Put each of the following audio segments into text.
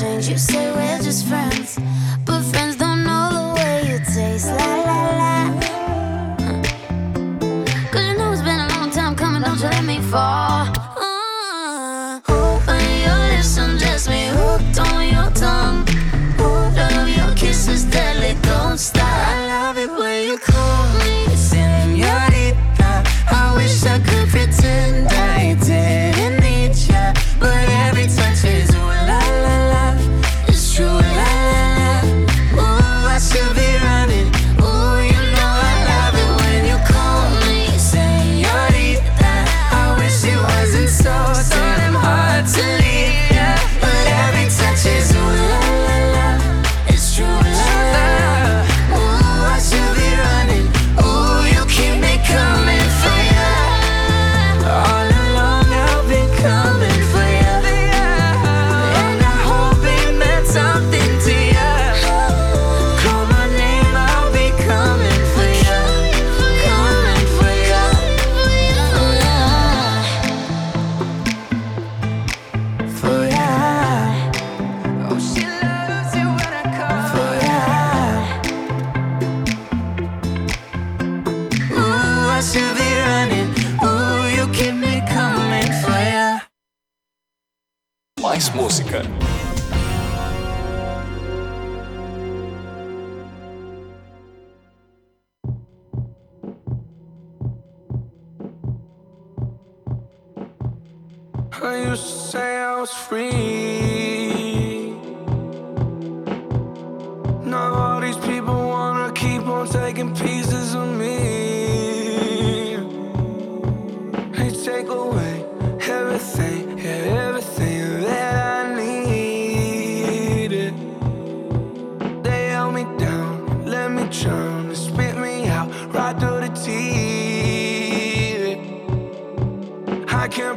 change. You say we're just friends.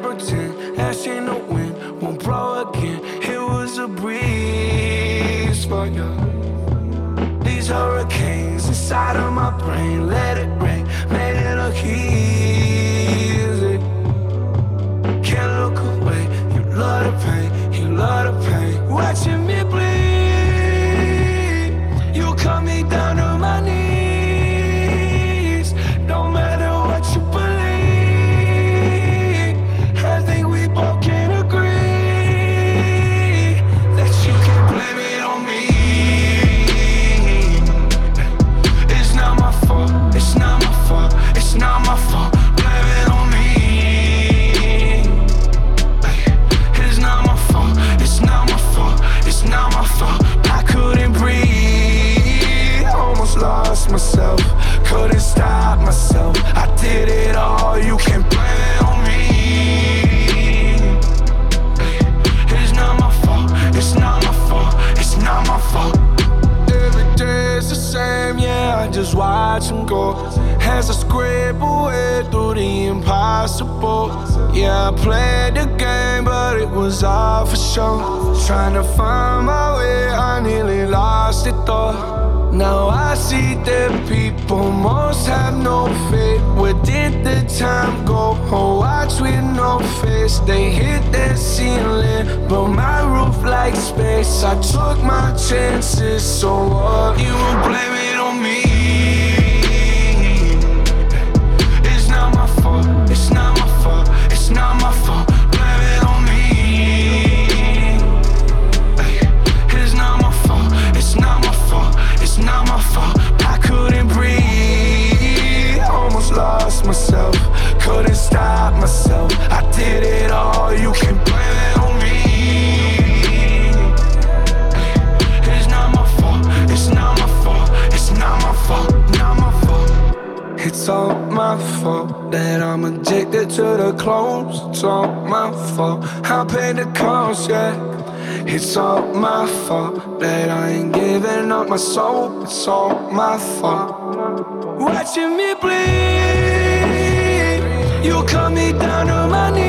pretend Ash ain't no wind, won't blow again. It was a breeze for you These hurricanes inside of my brain Let it myself. Couldn't stop myself. I did it all. You can blame it on me. It's not my fault. It's not my fault. It's not my fault. Every day is the same. Yeah, I just watch them go. As I scrape away through the impossible. Yeah, I played the game, but it was all for show. Trying to find my way, I nearly lost it though. Now I see that people most have no faith. Where did the time go? Oh, watch with no face. They hit the ceiling, but my roof like space. I took my chances, so what? You blame it on me. It's all my fault. I paid the cost, yeah. It's all my fault that I ain't giving up my soul. It's all my fault. Watching me bleed, you cut me down to my knees.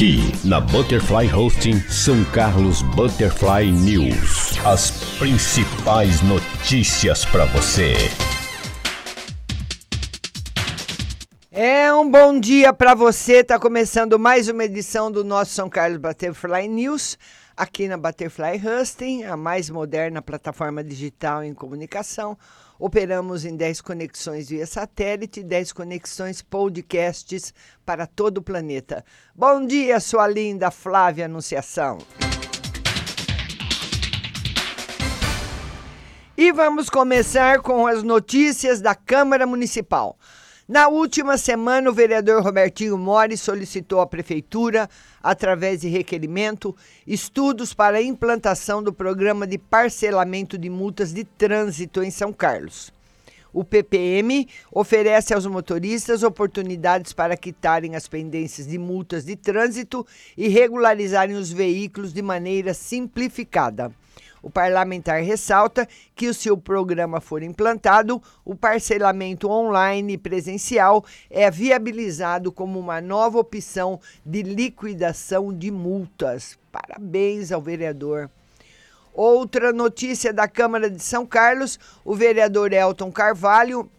Aqui na Butterfly Hosting São Carlos Butterfly News. As principais notícias para você. É um bom dia para você. Tá começando mais uma edição do nosso São Carlos Butterfly News, aqui na Butterfly Hosting, a mais moderna plataforma digital em comunicação. Operamos em 10 conexões via satélite, 10 conexões podcasts para todo o planeta. Bom dia, sua linda Flávia Anunciação. E vamos começar com as notícias da Câmara Municipal. Na última semana, o vereador Robertinho Mori solicitou à Prefeitura, através de requerimento, estudos para a implantação do programa de parcelamento de multas de trânsito em São Carlos. O PPM oferece aos motoristas oportunidades para quitarem as pendências de multas de trânsito e regularizarem os veículos de maneira simplificada. O parlamentar ressalta que, se o programa for implantado, o parcelamento online e presencial é viabilizado como uma nova opção de liquidação de multas. Parabéns ao vereador. Outra notícia da Câmara de São Carlos: o vereador Elton Carvalho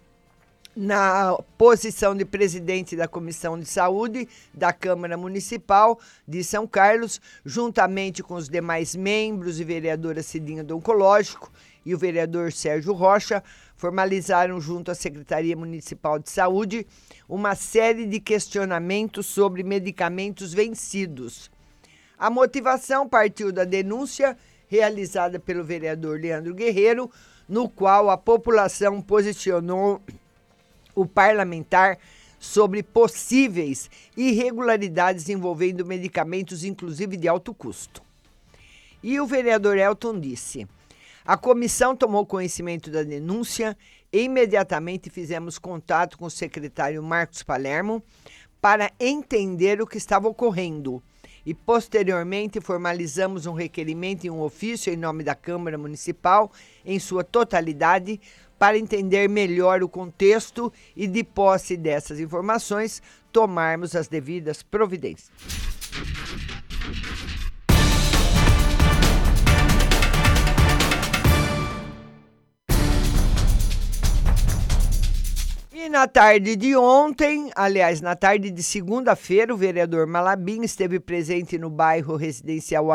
na posição de presidente da Comissão de Saúde da Câmara Municipal de São Carlos, juntamente com os demais membros e vereadora Cidinha do Oncológico e o vereador Sérgio Rocha, formalizaram junto à Secretaria Municipal de Saúde uma série de questionamentos sobre medicamentos vencidos. A motivação partiu da denúncia realizada pelo vereador Leandro Guerreiro, no qual a população posicionou o parlamentar sobre possíveis irregularidades envolvendo medicamentos, inclusive de alto custo. E o vereador Elton disse: a comissão tomou conhecimento da denúncia e imediatamente fizemos contato com o secretário Marcos Palermo para entender o que estava ocorrendo e posteriormente formalizamos um requerimento e um ofício em nome da Câmara Municipal em sua totalidade para entender melhor o contexto e, de posse dessas informações, tomarmos as devidas providências. E na tarde de ontem, aliás, na tarde de segunda-feira, o vereador Malabim esteve presente no bairro residencial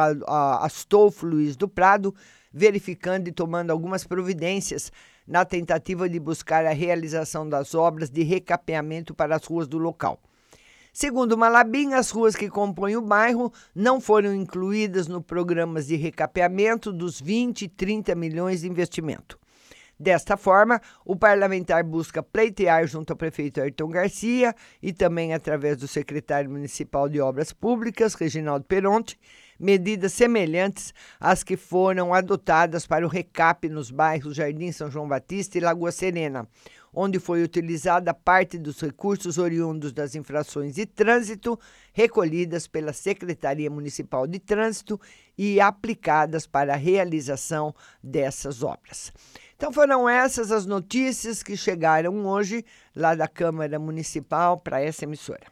Astolfo Luiz do Prado, verificando e tomando algumas providências na tentativa de buscar a realização das obras de recapeamento para as ruas do local. Segundo Malabim, as ruas que compõem o bairro não foram incluídas no programas de recapeamento dos 20 e 30 milhões de investimento. Desta forma, o parlamentar busca pleitear junto ao prefeito Ayrton Garcia e também através do secretário municipal de Obras Públicas, Reginaldo Peronte, medidas semelhantes às que foram adotadas para o recap nos bairros Jardim São João Batista e Lagoa Serena, onde foi utilizada parte dos recursos oriundos das infrações de trânsito recolhidas pela Secretaria Municipal de Trânsito e aplicadas para a realização dessas obras. Então foram essas as notícias que chegaram hoje lá da Câmara Municipal para essa emissora.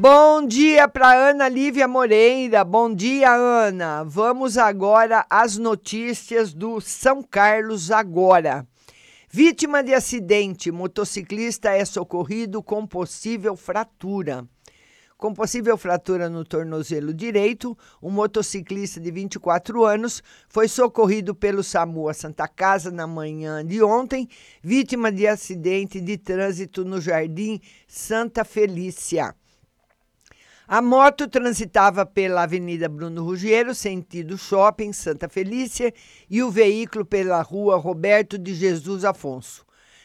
Bom dia para Ana Lívia Moreira. Bom dia, Ana. Vamos agora às notícias do São Carlos agora. Vítima de acidente, motociclista é socorrido com possível fratura. Com possível fratura no tornozelo direito, um motociclista de 24 anos foi socorrido pelo SAMU a Santa Casa na manhã de ontem, vítima de acidente de trânsito no Jardim Santa Felícia. A moto transitava pela Avenida Bruno Ruggiero, sentido Shopping Santa Felícia, e o veículo pela Rua Roberto de Jesus Afonso.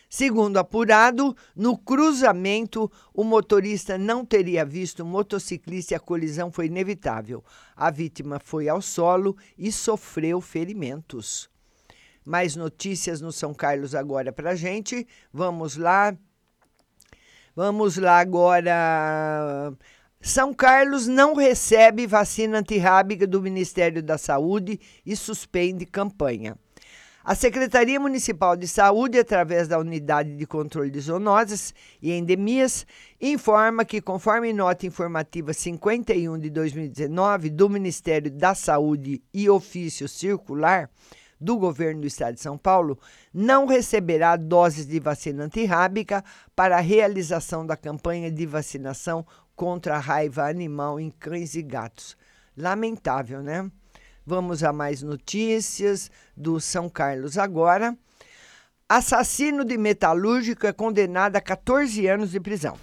Segundo apurado, no cruzamento, o motorista não teria visto o motociclista e a colisão foi inevitável. A vítima foi ao solo e sofreu ferimentos. Mais notícias no São Carlos agora para gente. Vamos lá. Vamos lá agora. São Carlos não recebe vacina antirrábica do Ministério da Saúde e suspende campanha. A Secretaria Municipal de Saúde, através da Unidade de Controle de Zoonoses e Endemias, informa que, conforme nota informativa 51 de 2019 do Ministério da Saúde e ofício circular do governo do Estado de São Paulo, não receberá doses de vacina antirrábica para a realização da campanha de vacinação contra a raiva animal em cães e gatos. Lamentável, né? Vamos a mais notícias do São Carlos agora. Assassino de metalúrgico é condenado a 14 anos de prisão.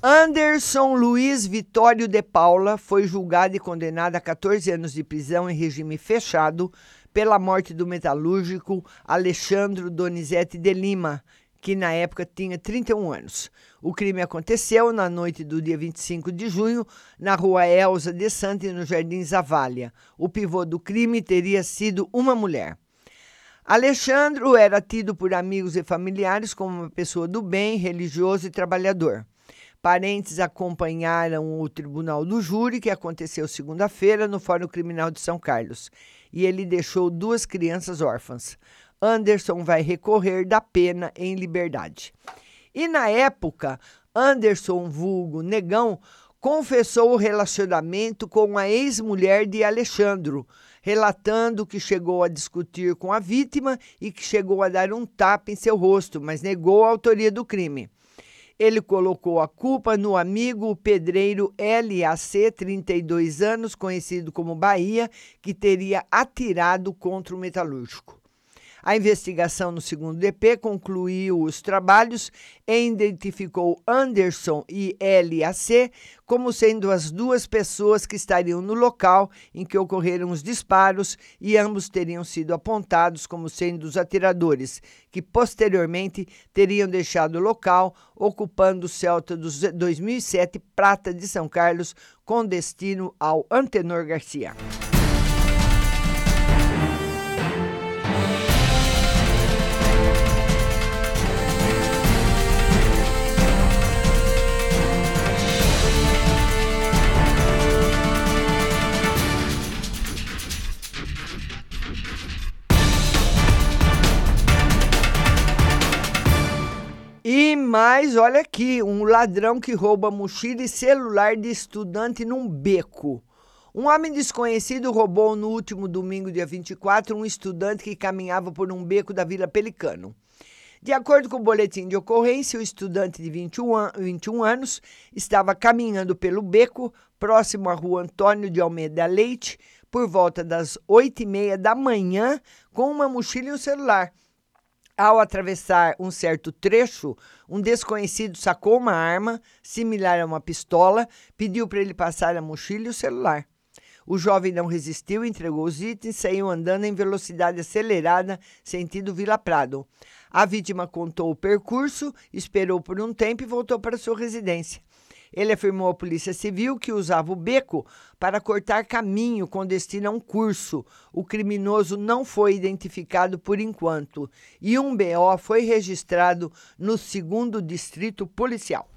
Anderson Luiz Vitório de Paula foi julgado e condenado a 14 anos de prisão em regime fechado pela morte do metalúrgico Alexandro Donizete de Lima, que na época tinha 31 anos. O crime aconteceu na noite do dia 25 de junho, na rua Elza de Sante, no Jardim Zavalha. O pivô do crime teria sido uma mulher. Alexandro era tido por amigos e familiares como uma pessoa do bem, religioso e trabalhador. Parentes acompanharam o tribunal do júri, que aconteceu segunda-feira no Fórum Criminal de São Carlos, e ele deixou duas crianças órfãs. Anderson vai recorrer da pena em liberdade. E na época, Anderson Vulgo Negão confessou o relacionamento com a ex-mulher de Alexandro, relatando que chegou a discutir com a vítima e que chegou a dar um tapa em seu rosto, mas negou a autoria do crime. Ele colocou a culpa no amigo pedreiro LAC, 32 anos, conhecido como Bahia, que teria atirado contra o metalúrgico. A investigação no segundo DP concluiu os trabalhos e identificou Anderson e LAC como sendo as duas pessoas que estariam no local em que ocorreram os disparos e ambos teriam sido apontados como sendo os atiradores, que posteriormente teriam deixado o local ocupando o Celta dos 2007 Prata de São Carlos com destino ao Antenor Garcia. Mais, olha aqui, um ladrão que rouba mochila e celular de estudante num beco. Um homem desconhecido roubou no último domingo, dia 24, um estudante que caminhava por um beco da Vila Pelicano. De acordo com o boletim de ocorrência, o estudante de 21, an 21 anos estava caminhando pelo beco, próximo à rua Antônio de Almeida Leite, por volta das 8 e meia da manhã, com uma mochila e um celular. Ao atravessar um certo trecho, um desconhecido sacou uma arma, similar a uma pistola, pediu para ele passar a mochila e o celular. O jovem não resistiu, entregou os itens e saiu andando em velocidade acelerada, sentido Vila Prado. A vítima contou o percurso, esperou por um tempo e voltou para sua residência. Ele afirmou à Polícia Civil que usava o beco para cortar caminho com destino a um curso. O criminoso não foi identificado por enquanto e um BO foi registrado no segundo distrito policial.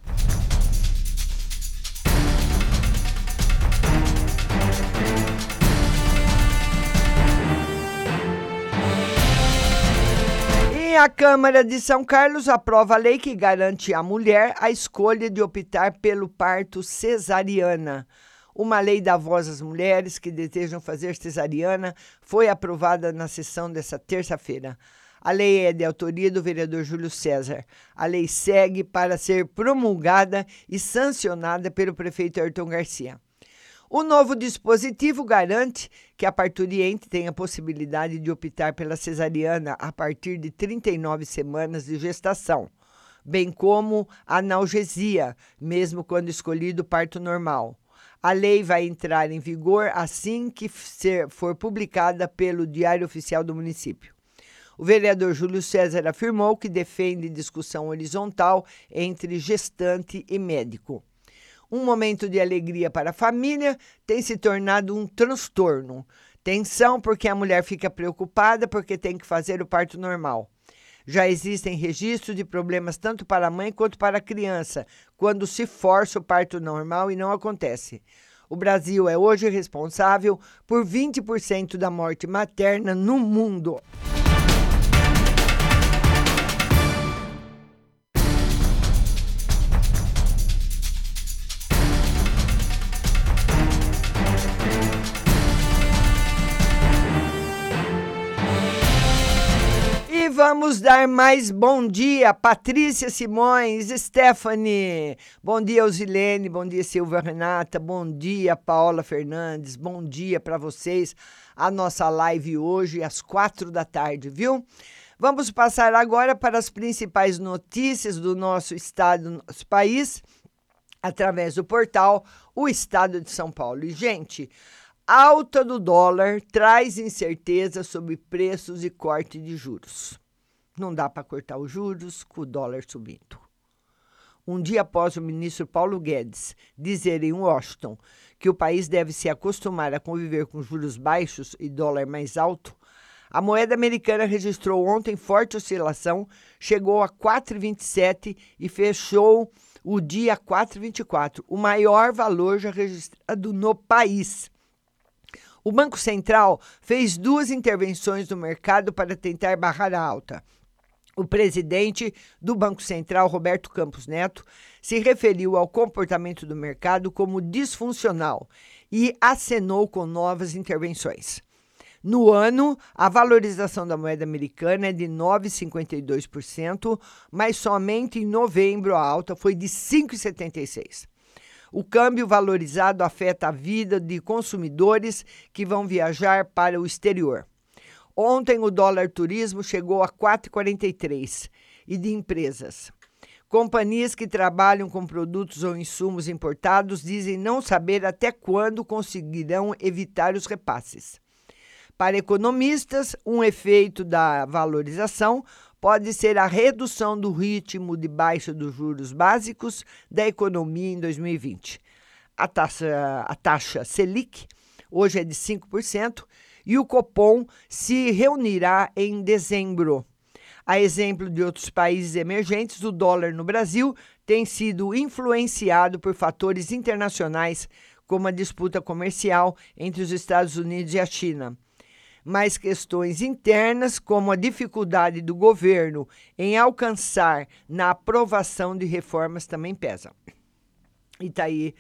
A Câmara de São Carlos aprova a lei que garante à mulher a escolha de optar pelo parto cesariana. Uma lei da voz às mulheres que desejam fazer cesariana foi aprovada na sessão dessa terça-feira. A lei é de autoria do vereador Júlio César. A lei segue para ser promulgada e sancionada pelo prefeito Ayrton Garcia. O novo dispositivo garante que a parturiente tem a possibilidade de optar pela cesariana a partir de 39 semanas de gestação, bem como analgesia, mesmo quando escolhido parto normal. A lei vai entrar em vigor assim que for publicada pelo Diário Oficial do Município. O vereador Júlio César afirmou que defende discussão horizontal entre gestante e médico um momento de alegria para a família tem se tornado um transtorno. Tensão porque a mulher fica preocupada porque tem que fazer o parto normal. Já existem registros de problemas tanto para a mãe quanto para a criança, quando se força o parto normal e não acontece. O Brasil é hoje responsável por 20% da morte materna no mundo. Vamos dar mais bom dia, Patrícia Simões, Stephanie, bom dia, Osilene, bom dia, Silvia Renata, bom dia, Paola Fernandes, bom dia para vocês. A nossa live hoje às quatro da tarde, viu? Vamos passar agora para as principais notícias do nosso estado, do nosso país, através do portal O Estado de São Paulo. E, gente, alta do dólar traz incerteza sobre preços e corte de juros. Não dá para cortar os juros com o dólar subindo. Um dia após o ministro Paulo Guedes dizer em Washington que o país deve se acostumar a conviver com juros baixos e dólar mais alto, a moeda americana registrou ontem forte oscilação, chegou a 4,27 e fechou o dia 4,24, o maior valor já registrado no país. O Banco Central fez duas intervenções no mercado para tentar barrar a alta. O presidente do Banco Central, Roberto Campos Neto, se referiu ao comportamento do mercado como disfuncional e acenou com novas intervenções. No ano, a valorização da moeda americana é de 9,52%, mas somente em novembro a alta foi de 5,76%. O câmbio valorizado afeta a vida de consumidores que vão viajar para o exterior. Ontem o dólar turismo chegou a 4,43 e de empresas. Companhias que trabalham com produtos ou insumos importados dizem não saber até quando conseguirão evitar os repasses. Para economistas, um efeito da valorização pode ser a redução do ritmo de baixa dos juros básicos da economia em 2020. A taxa, a taxa Selic hoje é de 5% e o Copom se reunirá em dezembro. A exemplo de outros países emergentes, o dólar no Brasil tem sido influenciado por fatores internacionais, como a disputa comercial entre os Estados Unidos e a China mas questões internas, como a dificuldade do governo em alcançar na aprovação de reformas, também pesam. E está aí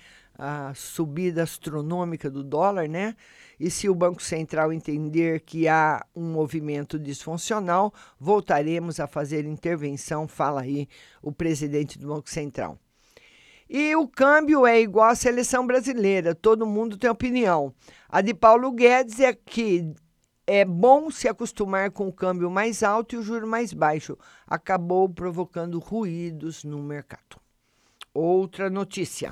a subida astronômica do dólar, né? E se o Banco Central entender que há um movimento disfuncional, voltaremos a fazer intervenção, fala aí o presidente do Banco Central. E o câmbio é igual à seleção brasileira, todo mundo tem opinião. A de Paulo Guedes é que é bom se acostumar com o câmbio mais alto e o juro mais baixo. Acabou provocando ruídos no mercado. Outra notícia.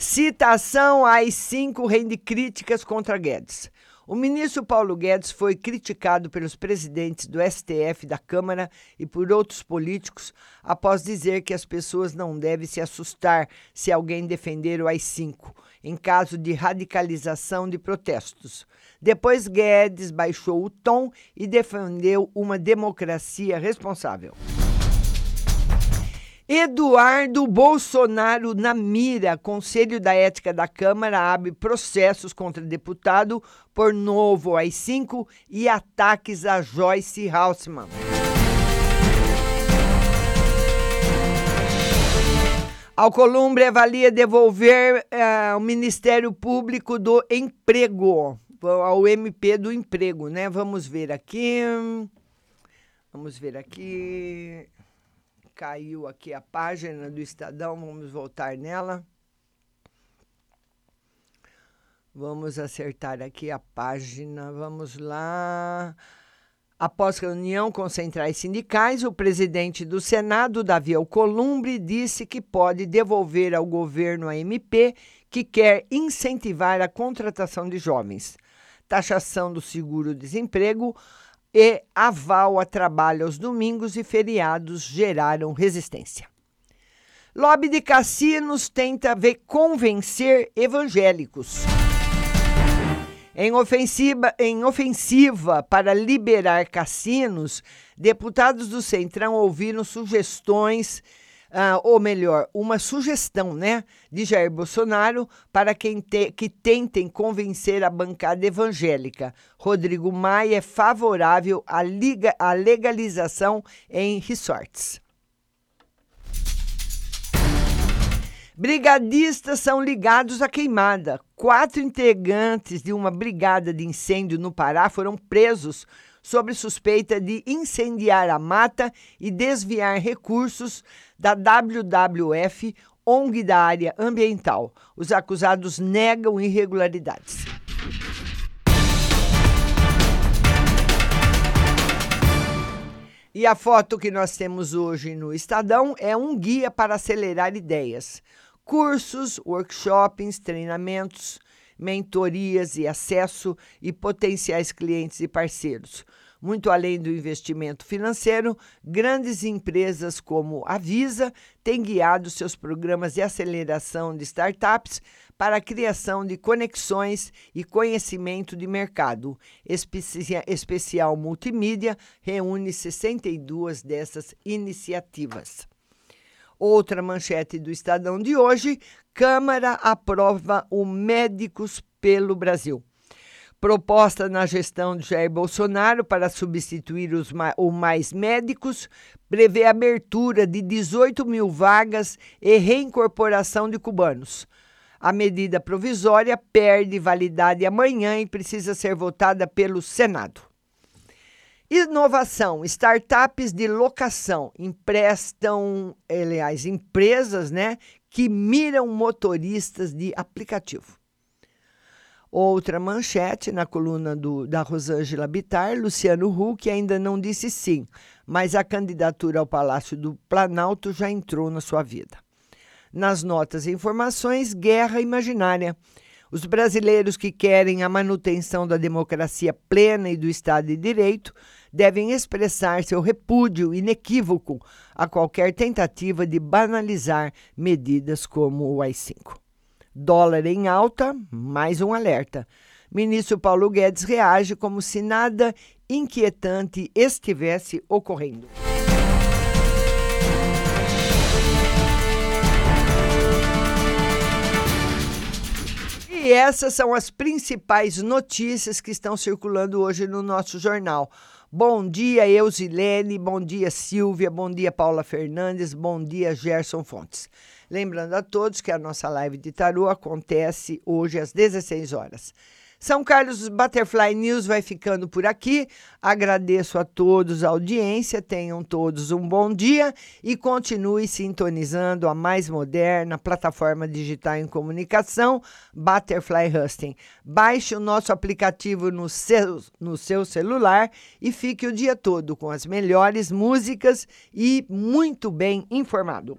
Citação às cinco rende críticas contra Guedes. O ministro Paulo Guedes foi criticado pelos presidentes do STF, da Câmara e por outros políticos após dizer que as pessoas não devem se assustar se alguém defender o AI-5 em caso de radicalização de protestos. Depois, Guedes baixou o tom e defendeu uma democracia responsável. Eduardo Bolsonaro na mira. Conselho da Ética da Câmara abre processos contra deputado por novo AI-5 e ataques a Joyce Haussmann. Alcolumbre avalia devolver uh, o Ministério Público do Emprego, ao MP do Emprego, né? Vamos ver aqui. Vamos ver aqui. Caiu aqui a página do Estadão, vamos voltar nela. Vamos acertar aqui a página, vamos lá. Após reunião com centrais sindicais, o presidente do Senado, Davi Alcolumbre, disse que pode devolver ao governo a MP que quer incentivar a contratação de jovens. Taxação do seguro-desemprego e aval a trabalho aos domingos e feriados geraram resistência. Lobby de cassinos tenta ver convencer evangélicos. Em ofensiva, em ofensiva para liberar cassinos, deputados do Centrão ouviram sugestões, uh, ou melhor, uma sugestão né, de Jair Bolsonaro para quem te, que tentem convencer a bancada evangélica. Rodrigo Maia é favorável à, liga, à legalização em resorts. Brigadistas são ligados à queimada. Quatro integrantes de uma brigada de incêndio no Pará foram presos sob suspeita de incendiar a mata e desviar recursos da WWF, ONG da área ambiental. Os acusados negam irregularidades. E a foto que nós temos hoje no Estadão é um guia para acelerar ideias cursos, workshops, treinamentos, mentorias e acesso e potenciais clientes e parceiros. Muito além do investimento financeiro, grandes empresas como a Visa têm guiado seus programas de aceleração de startups para a criação de conexões e conhecimento de mercado. Especia especial Multimídia reúne 62 dessas iniciativas. Outra manchete do Estadão de hoje: Câmara aprova o Médicos pelo Brasil proposta na gestão de Jair Bolsonaro para substituir os o Mais Médicos prevê abertura de 18 mil vagas e reincorporação de cubanos. A medida provisória perde validade amanhã e precisa ser votada pelo Senado. Inovação, startups de locação emprestam, aliás, empresas, né, que miram motoristas de aplicativo. Outra manchete na coluna do, da Rosângela Bittar, Luciano Huck ainda não disse sim, mas a candidatura ao Palácio do Planalto já entrou na sua vida. Nas notas e informações, guerra imaginária. Os brasileiros que querem a manutenção da democracia plena e do Estado de Direito devem expressar seu repúdio inequívoco a qualquer tentativa de banalizar medidas como o AI-5. Dólar em alta, mais um alerta. Ministro Paulo Guedes reage como se nada inquietante estivesse ocorrendo. E essas são as principais notícias que estão circulando hoje no nosso jornal. Bom dia, Eusilene, bom dia, Silvia, bom dia, Paula Fernandes, bom dia, Gerson Fontes. Lembrando a todos que a nossa live de tarô acontece hoje às 16 horas. São Carlos Butterfly News vai ficando por aqui. Agradeço a todos a audiência. Tenham todos um bom dia e continue sintonizando a mais moderna plataforma digital em comunicação, Butterfly Husting. Baixe o nosso aplicativo no seu, no seu celular e fique o dia todo com as melhores músicas e muito bem informado.